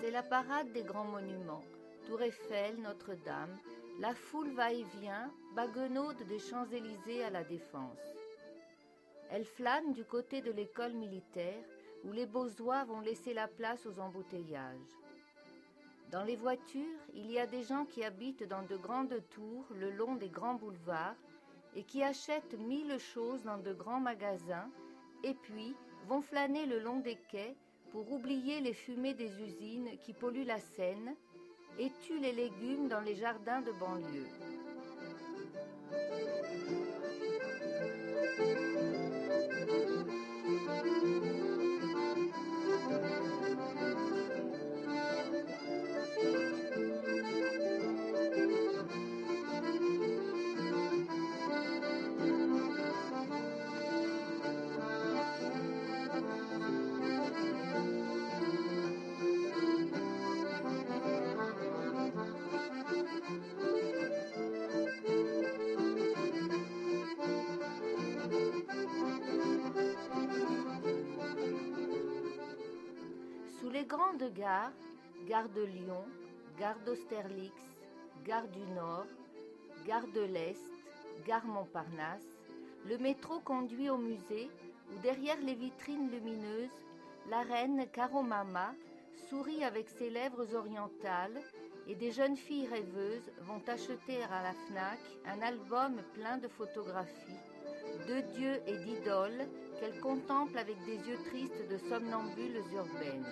C'est la parade des grands monuments. Tour Eiffel, Notre-Dame, la foule va et vient, baguenaude des Champs-Élysées à la Défense. Elle flâne du côté de l'école militaire, où les beaux-oies vont laisser la place aux embouteillages. Dans les voitures, il y a des gens qui habitent dans de grandes tours le long des grands boulevards et qui achètent mille choses dans de grands magasins et puis vont flâner le long des quais pour oublier les fumées des usines qui polluent la Seine et tuent les légumes dans les jardins de banlieue. Grandes gares, gare de Lyon, gare d'Austerlitz, gare du Nord, gare de l'Est, gare Montparnasse, le métro conduit au musée où derrière les vitrines lumineuses, la reine Caromama sourit avec ses lèvres orientales et des jeunes filles rêveuses vont acheter à la FNAC un album plein de photographies, de dieux et d'idoles qu'elles contemplent avec des yeux tristes de somnambules urbaines.